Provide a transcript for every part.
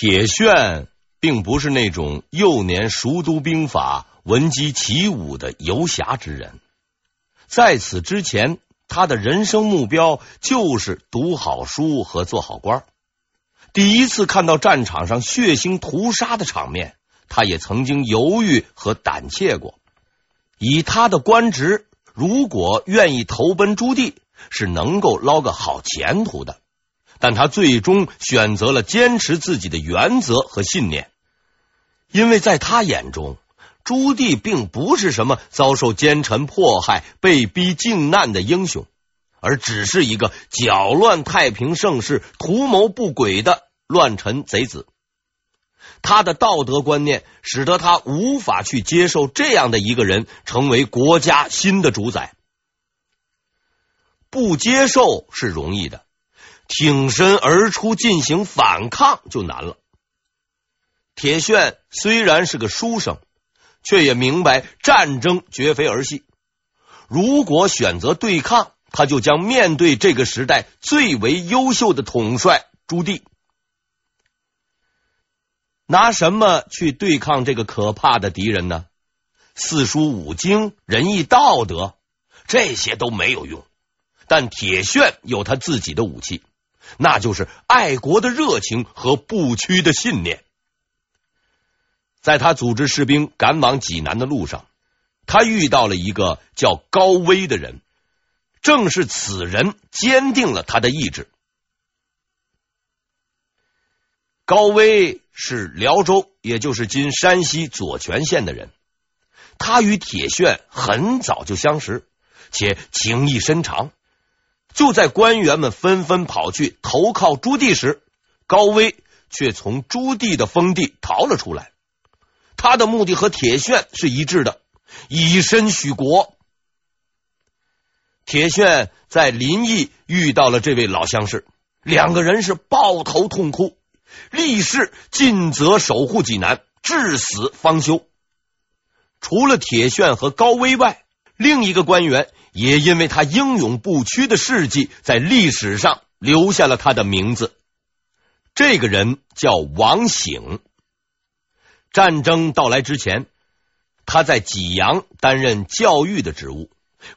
铁铉并不是那种幼年熟读兵法、闻鸡起舞的游侠之人，在此之前，他的人生目标就是读好书和做好官。第一次看到战场上血腥屠杀的场面，他也曾经犹豫和胆怯过。以他的官职，如果愿意投奔朱棣，是能够捞个好前途的。但他最终选择了坚持自己的原则和信念，因为在他眼中，朱棣并不是什么遭受奸臣迫害、被逼靖难的英雄，而只是一个搅乱太平盛世、图谋不轨的乱臣贼子。他的道德观念使得他无法去接受这样的一个人成为国家新的主宰。不接受是容易的。挺身而出进行反抗就难了。铁铉虽然是个书生，却也明白战争绝非儿戏。如果选择对抗，他就将面对这个时代最为优秀的统帅朱棣。拿什么去对抗这个可怕的敌人呢？四书五经、仁义道德，这些都没有用。但铁铉有他自己的武器。那就是爱国的热情和不屈的信念。在他组织士兵赶往济南的路上，他遇到了一个叫高威的人，正是此人坚定了他的意志。高威是辽州，也就是今山西左权县的人。他与铁铉很早就相识，且情谊深长。就在官员们纷纷跑去投靠朱棣时，高威却从朱棣的封地逃了出来。他的目的和铁铉是一致的，以身许国。铁铉在临沂遇到了这位老相识，两个人是抱头痛哭，立誓尽责守护济南，至死方休。除了铁铉和高威外，另一个官员。也因为他英勇不屈的事迹，在历史上留下了他的名字。这个人叫王醒。战争到来之前，他在济阳担任教育的职务，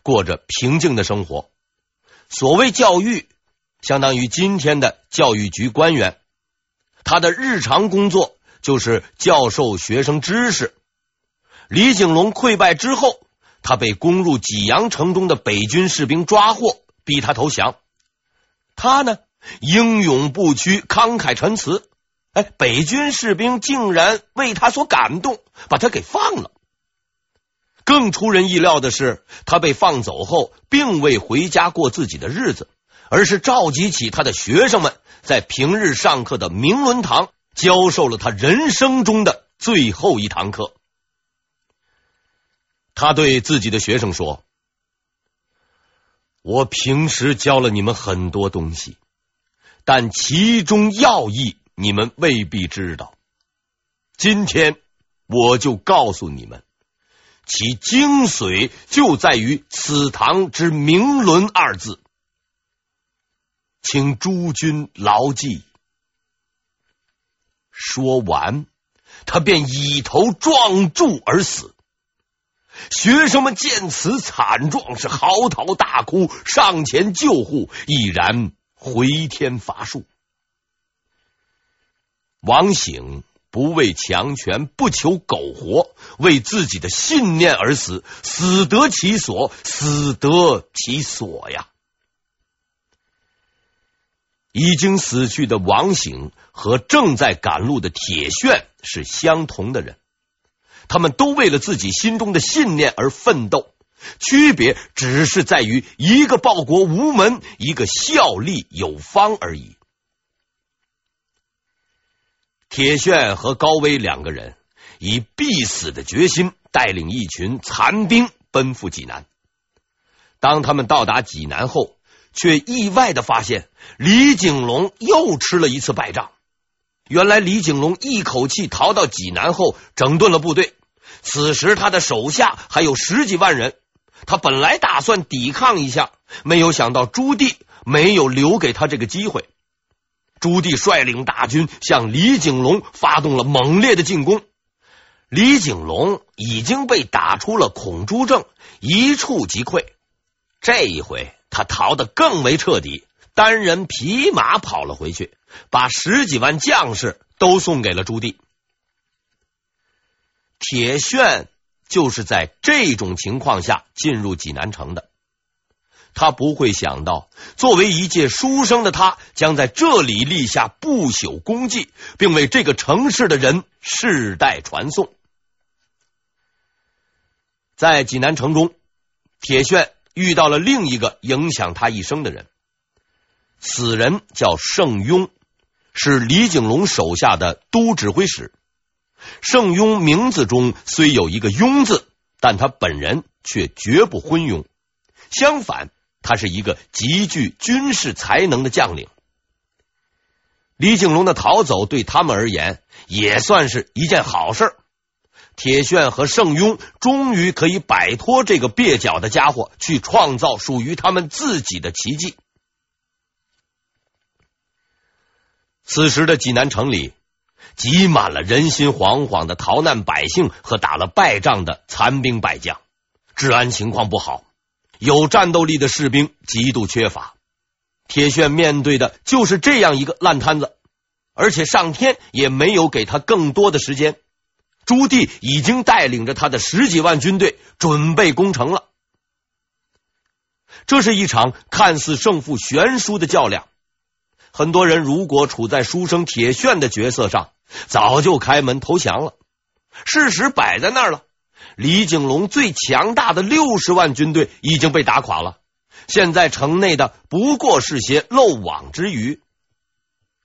过着平静的生活。所谓教育，相当于今天的教育局官员。他的日常工作就是教授学生知识。李景龙溃败之后。他被攻入济阳城中的北军士兵抓获，逼他投降。他呢，英勇不屈，慷慨陈词。哎，北军士兵竟然为他所感动，把他给放了。更出人意料的是，他被放走后，并未回家过自己的日子，而是召集起他的学生们，在平日上课的明伦堂教授了他人生中的最后一堂课。他对自己的学生说：“我平时教了你们很多东西，但其中要义你们未必知道。今天我就告诉你们，其精髓就在于此堂之‘明伦’二字，请诸君牢记。”说完，他便以头撞柱而死。学生们见此惨状，是嚎啕大哭，上前救护，已然回天乏术。王醒不畏强权，不求苟活，为自己的信念而死，死得其所，死得其所呀！已经死去的王醒和正在赶路的铁铉是相同的人。他们都为了自己心中的信念而奋斗，区别只是在于一个报国无门，一个效力有方而已。铁铉和高威两个人以必死的决心，带领一群残兵奔赴济南。当他们到达济南后，却意外的发现李景龙又吃了一次败仗。原来李景龙一口气逃到济南后，整顿了部队。此时，他的手下还有十几万人。他本来打算抵抗一下，没有想到朱棣没有留给他这个机会。朱棣率领大军向李景龙发动了猛烈的进攻。李景龙已经被打出了恐朱症，一触即溃。这一回，他逃得更为彻底，单人匹马跑了回去，把十几万将士都送给了朱棣。铁铉就是在这种情况下进入济南城的。他不会想到，作为一介书生的他，将在这里立下不朽功绩，并为这个城市的人世代传颂。在济南城中，铁铉遇到了另一个影响他一生的人。此人叫盛庸，是李景龙手下的都指挥使。盛庸名字中虽有一个“庸”字，但他本人却绝不昏庸。相反，他是一个极具军事才能的将领。李景龙的逃走对他们而言也算是一件好事。铁铉和盛庸终于可以摆脱这个蹩脚的家伙，去创造属于他们自己的奇迹。此时的济南城里挤满了人心惶惶的逃难百姓和打了败仗的残兵败将，治安情况不好，有战斗力的士兵极度缺乏。铁铉面对的就是这样一个烂摊子，而且上天也没有给他更多的时间。朱棣已经带领着他的十几万军队准备攻城了。这是一场看似胜负悬殊的较量。很多人如果处在书生铁铉的角色上，早就开门投降了。事实摆在那儿了，李景龙最强大的六十万军队已经被打垮了。现在城内的不过是些漏网之鱼。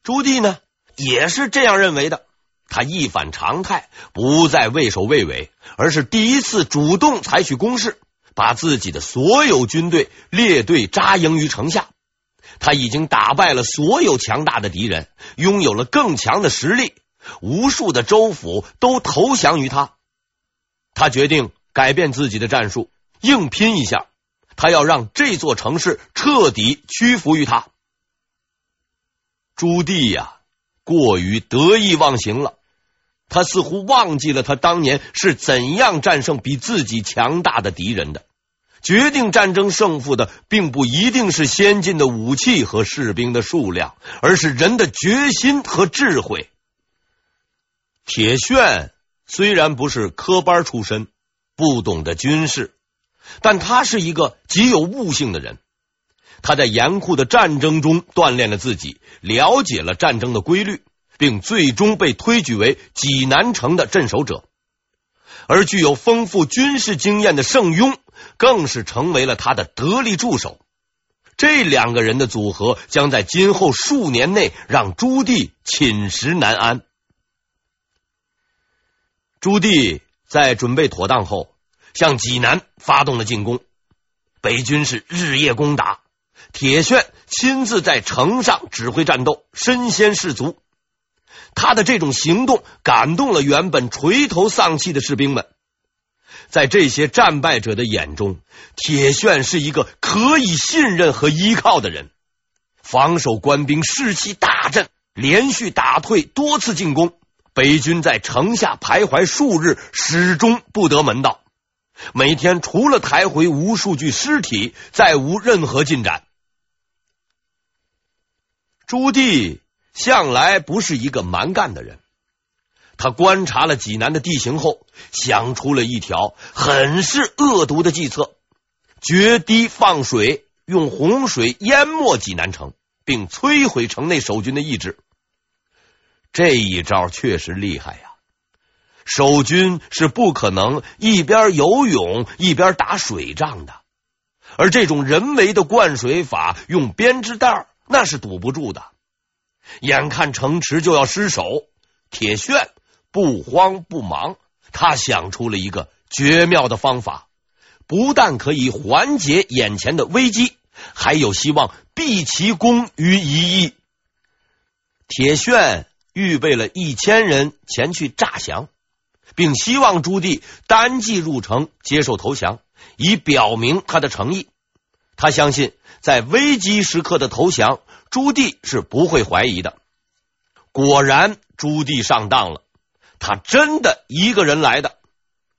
朱棣呢，也是这样认为的。他一反常态，不再畏首畏尾，而是第一次主动采取攻势，把自己的所有军队列队扎营于城下。他已经打败了所有强大的敌人，拥有了更强的实力，无数的州府都投降于他。他决定改变自己的战术，硬拼一下。他要让这座城市彻底屈服于他。朱棣呀！过于得意忘形了，他似乎忘记了他当年是怎样战胜比自己强大的敌人的。决定战争胜负的，并不一定是先进的武器和士兵的数量，而是人的决心和智慧。铁铉虽然不是科班出身，不懂得军事，但他是一个极有悟性的人。他在严酷的战争中锻炼了自己，了解了战争的规律，并最终被推举为济南城的镇守者。而具有丰富军事经验的盛庸，更是成为了他的得力助手。这两个人的组合，将在今后数年内让朱棣寝食难安。朱棣在准备妥当后，向济南发动了进攻。北军是日夜攻打。铁铉亲自在城上指挥战斗，身先士卒。他的这种行动感动了原本垂头丧气的士兵们。在这些战败者的眼中，铁铉是一个可以信任和依靠的人。防守官兵士气大振，连续打退多次进攻。北军在城下徘徊数日，始终不得门道。每天除了抬回无数具尸体，再无任何进展。朱棣向来不是一个蛮干的人，他观察了济南的地形后，想出了一条很是恶毒的计策：决堤放水，用洪水淹没济南城，并摧毁城内守军的意志。这一招确实厉害呀！守军是不可能一边游泳一边打水仗的，而这种人为的灌水法，用编织袋。那是堵不住的。眼看城池就要失守，铁铉不慌不忙，他想出了一个绝妙的方法，不但可以缓解眼前的危机，还有希望毕其功于一役。铁铉预备了一千人前去诈降，并希望朱棣单骑入城接受投降，以表明他的诚意。他相信，在危机时刻的投降，朱棣是不会怀疑的，果然，朱棣上当了，他真的一个人来的。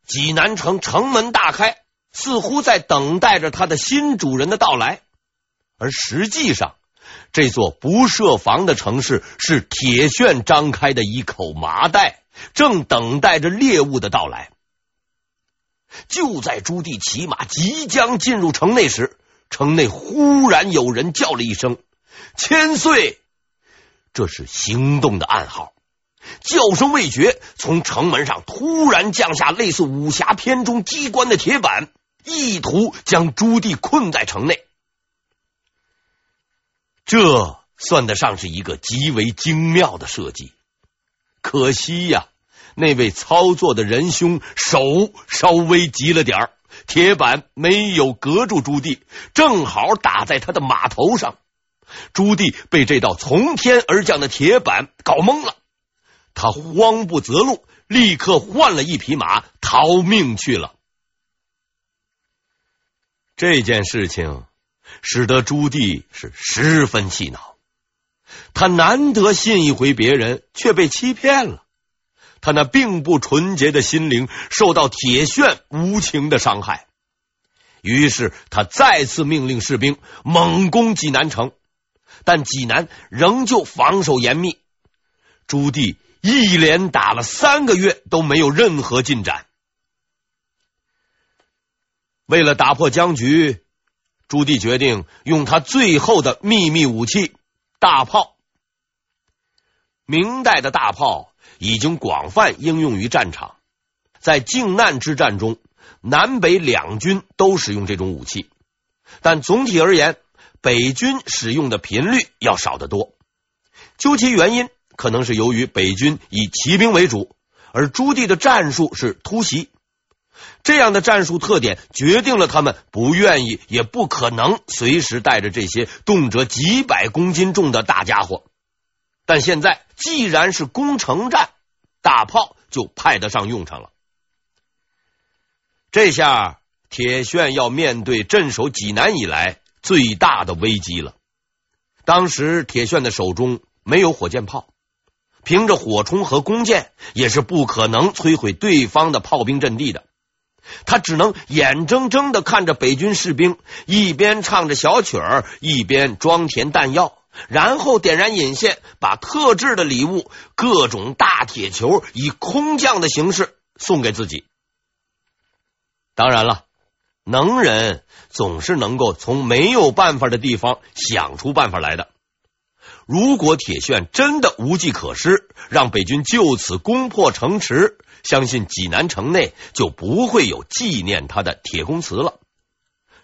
济南城城门大开，似乎在等待着他的新主人的到来，而实际上，这座不设防的城市是铁鉉张开的一口麻袋，正等待着猎物的到来。就在朱棣骑马即将进入城内时，城内忽然有人叫了一声：“千岁！”这是行动的暗号。叫声未绝，从城门上突然降下类似武侠片中机关的铁板，意图将朱棣困在城内。这算得上是一个极为精妙的设计。可惜呀，那位操作的仁兄手稍微急了点儿，铁板没有隔住朱棣，正好打在他的马头上。朱棣被这道从天而降的铁板搞懵了。他慌不择路，立刻换了一匹马逃命去了。这件事情使得朱棣是十分气恼，他难得信一回别人，却被欺骗了。他那并不纯洁的心灵受到铁鉉无情的伤害，于是他再次命令士兵猛攻济南城，但济南仍旧防守严密。朱棣。一连打了三个月都没有任何进展。为了打破僵局，朱棣决定用他最后的秘密武器——大炮。明代的大炮已经广泛应用于战场，在靖难之战中，南北两军都使用这种武器，但总体而言，北军使用的频率要少得多。究其原因，可能是由于北军以骑兵为主，而朱棣的战术是突袭，这样的战术特点决定了他们不愿意也不可能随时带着这些动辄几百公斤重的大家伙。但现在既然是攻城战，大炮就派得上用场了。这下铁铉要面对镇守济南以来最大的危机了。当时铁铉的手中没有火箭炮。凭着火鋨和弓箭，也是不可能摧毁对方的炮兵阵地的。他只能眼睁睁的看着北军士兵一边唱着小曲儿，一边装填弹药，然后点燃引线，把特制的礼物——各种大铁球，以空降的形式送给自己。当然了，能人总是能够从没有办法的地方想出办法来的。如果铁铉真的无计可施，让北军就此攻破城池，相信济南城内就不会有纪念他的铁公祠了。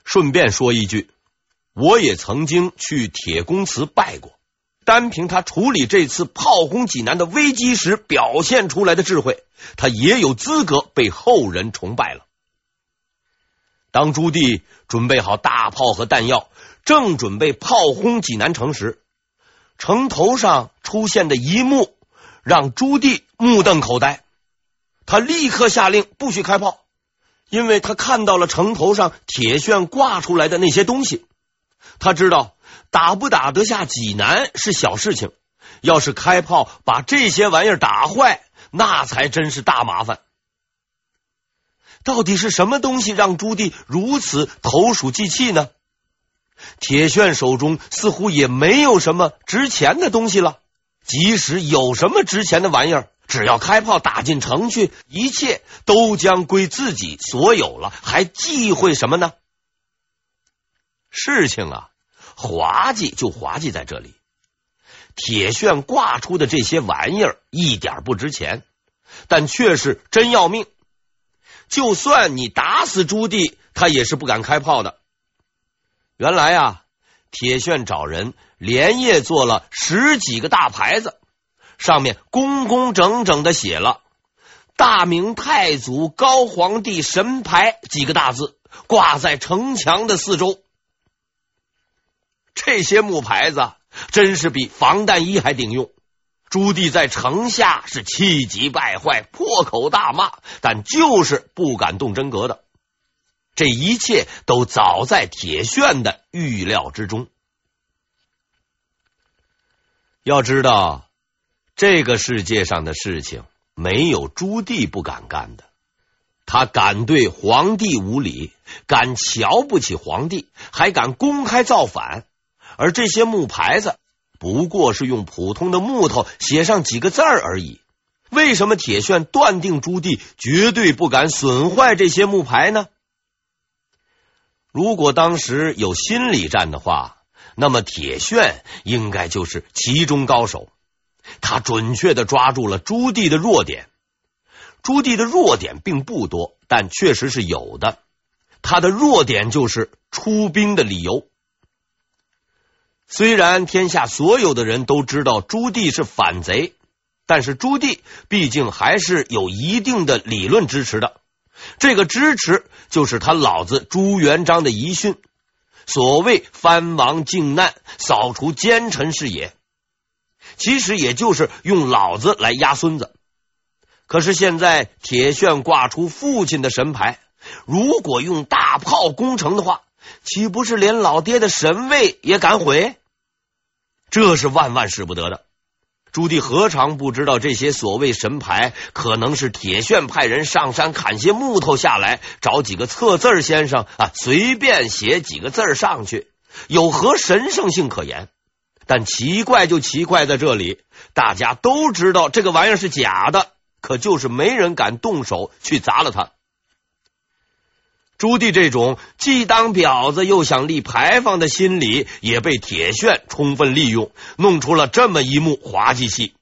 顺便说一句，我也曾经去铁公祠拜过，单凭他处理这次炮轰济南的危机时表现出来的智慧，他也有资格被后人崇拜了。当朱棣准备好大炮和弹药，正准备炮轰济南城时，城头上出现的一幕让朱棣目瞪口呆，他立刻下令不许开炮，因为他看到了城头上铁鉉挂出来的那些东西。他知道打不打得下济南是小事情，要是开炮把这些玩意儿打坏，那才真是大麻烦。到底是什么东西让朱棣如此投鼠忌器呢？铁铉手中似乎也没有什么值钱的东西了。即使有什么值钱的玩意儿，只要开炮打进城去，一切都将归自己所有了，还忌讳什么呢？事情啊，滑稽就滑稽在这里。铁铉挂出的这些玩意儿一点不值钱，但却是真要命。就算你打死朱棣，他也是不敢开炮的。原来啊，铁铉找人连夜做了十几个大牌子，上面工工整整的写了“大明太祖高皇帝神牌”几个大字，挂在城墙的四周。这些木牌子真是比防弹衣还顶用。朱棣在城下是气急败坏，破口大骂，但就是不敢动真格的。这一切都早在铁鉉的预料之中。要知道，这个世界上的事情，没有朱棣不敢干的。他敢对皇帝无礼，敢瞧不起皇帝，还敢公开造反。而这些木牌子不过是用普通的木头写上几个字儿而已。为什么铁铉断定朱棣绝对不敢损坏这些木牌呢？如果当时有心理战的话，那么铁铉应该就是其中高手。他准确的抓住了朱棣的弱点。朱棣的弱点并不多，但确实是有的。他的弱点就是出兵的理由。虽然天下所有的人都知道朱棣是反贼，但是朱棣毕竟还是有一定的理论支持的。这个支持就是他老子朱元璋的遗训，所谓“藩王靖难，扫除奸臣是也”，其实也就是用老子来压孙子。可是现在铁铉挂出父亲的神牌，如果用大炮攻城的话，岂不是连老爹的神位也敢毁？这是万万使不得的。朱棣何尝不知道这些所谓神牌可能是铁铉派人上山砍些木头下来，找几个测字先生啊，随便写几个字上去，有何神圣性可言？但奇怪就奇怪在这里，大家都知道这个玩意儿是假的。可就是没人敢动手去砸了它。朱棣这种既当婊子又想立牌坊的心理，也被铁铉充分利用，弄出了这么一幕滑稽戏。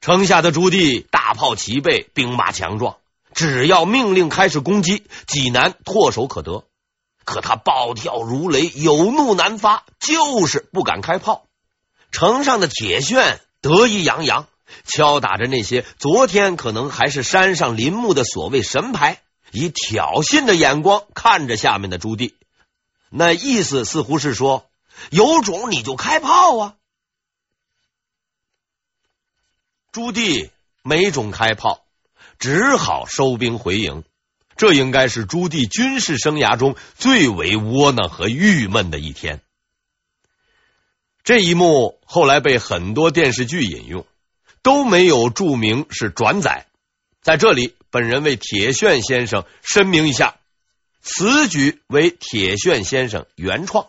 城下的朱棣大炮齐备，兵马强壮，只要命令开始攻击，济南唾手可得。可他暴跳如雷，有怒难发，就是不敢开炮。城上的铁铉得意洋洋。敲打着那些昨天可能还是山上林木的所谓神牌，以挑衅的眼光看着下面的朱棣，那意思似乎是说：有种你就开炮啊！朱棣没种开炮，只好收兵回营。这应该是朱棣军事生涯中最为窝囊和郁闷的一天。这一幕后来被很多电视剧引用。都没有注明是转载，在这里，本人为铁铉先生申明一下，此举为铁铉先生原创，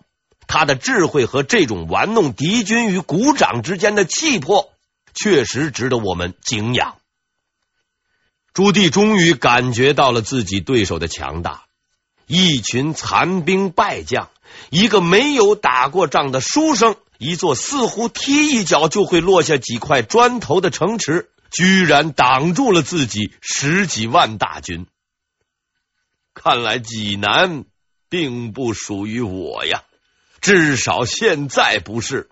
他的智慧和这种玩弄敌军于鼓掌之间的气魄，确实值得我们敬仰。朱棣终于感觉到了自己对手的强大，一群残兵败将，一个没有打过仗的书生。一座似乎踢一脚就会落下几块砖头的城池，居然挡住了自己十几万大军。看来济南并不属于我呀，至少现在不是。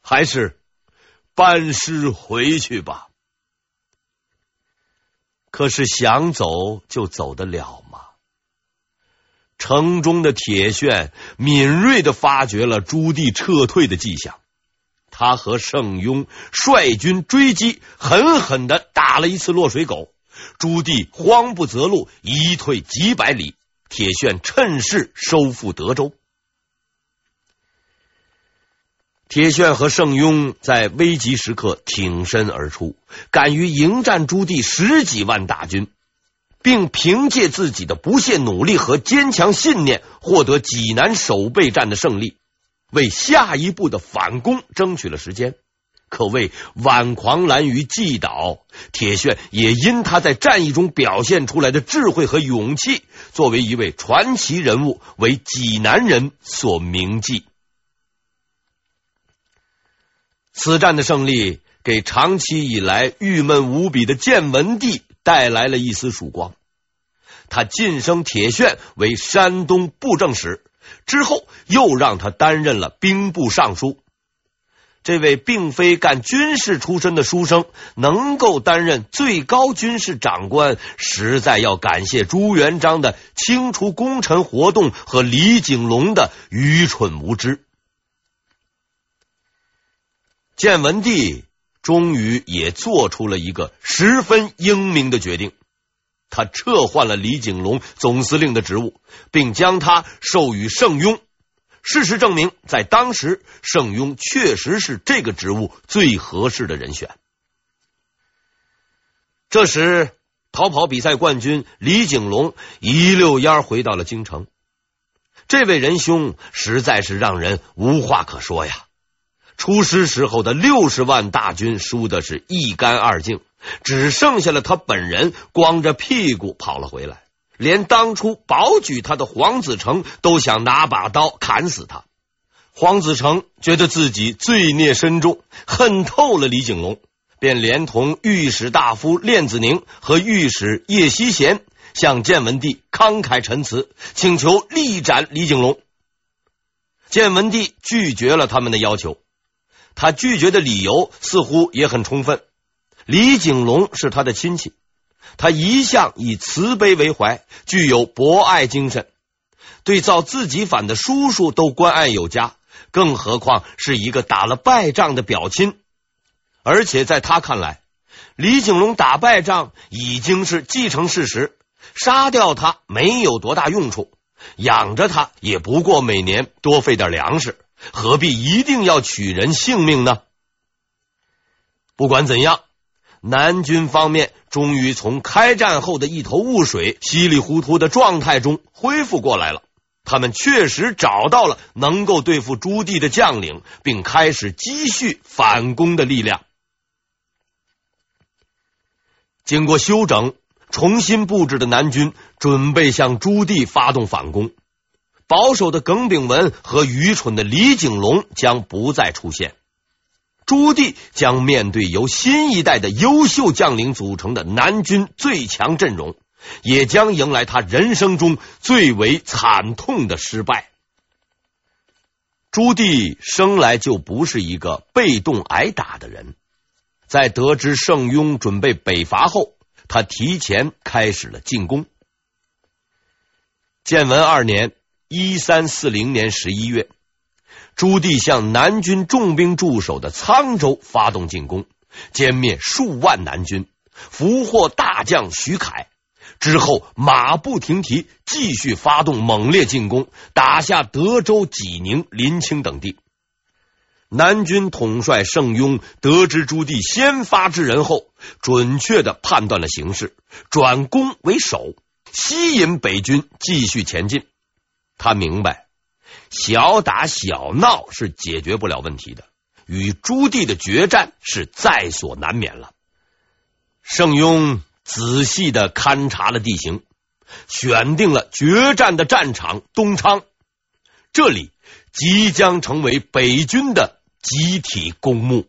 还是班师回去吧。可是想走就走得了吗？城中的铁铉敏锐的发觉了朱棣撤退的迹象，他和盛庸率军追击，狠狠的打了一次落水狗。朱棣慌不择路，一退几百里，铁铉趁势收复德州。铁铉和盛庸在危急时刻挺身而出，敢于迎战朱棣十几万大军。并凭借自己的不懈努力和坚强信念，获得济南守备战的胜利，为下一步的反攻争取了时间。可谓挽狂澜于既倒，铁铉也因他在战役中表现出来的智慧和勇气，作为一位传奇人物，为济南人所铭记。此战的胜利，给长期以来郁闷无比的建文帝。带来了一丝曙光，他晋升铁铉为山东布政使，之后又让他担任了兵部尚书。这位并非干军事出身的书生，能够担任最高军事长官，实在要感谢朱元璋的清除功臣活动和李景龙的愚蠢无知。建文帝。终于也做出了一个十分英明的决定，他撤换了李景龙总司令的职务，并将他授予盛庸。事实证明，在当时，盛庸确实是这个职务最合适的人选。这时，逃跑比赛冠军李景龙一溜烟回到了京城。这位仁兄实在是让人无话可说呀！出师时候的六十万大军输的是一干二净，只剩下了他本人光着屁股跑了回来。连当初保举他的黄子成都想拿把刀砍死他。黄子成觉得自己罪孽深重，恨透了李景龙，便连同御史大夫练子宁和御史叶希贤向建文帝慷慨陈词，请求力斩李景龙。建文帝拒绝了他们的要求，他拒绝的理由似乎也很充分。李景龙是他的亲戚，他一向以慈悲为怀，具有博爱精神，对造自己反的叔叔都关爱有加。更何况是一个打了败仗的表亲，而且在他看来，李景龙打败仗已经是既成事实，杀掉他没有多大用处，养着他也不过每年多费点粮食，何必一定要取人性命呢？不管怎样，南军方面终于从开战后的一头雾水、稀里糊涂的状态中恢复过来了。他们确实找到了能够对付朱棣的将领，并开始积蓄反攻的力量。经过休整、重新布置的南军准备向朱棣发动反攻。保守的耿炳文和愚蠢的李景龙将不再出现，朱棣将面对由新一代的优秀将领组成的南军最强阵容。也将迎来他人生中最为惨痛的失败。朱棣生来就不是一个被动挨打的人，在得知圣雍准备北伐后，他提前开始了进攻。建文二年（一三四零年）十一月，朱棣向南军重兵驻守的沧州发动进攻，歼灭数万南军，俘获大将徐凯。之后，马不停蹄，继续发动猛烈进攻，打下德州、济宁、临清等地。南军统帅盛庸得知朱棣先发制人后，准确的判断了形势，转攻为守，吸引北军继续前进。他明白，小打小闹是解决不了问题的，与朱棣的决战是在所难免了。圣庸。仔细的勘察了地形，选定了决战的战场东昌，这里即将成为北军的集体公墓。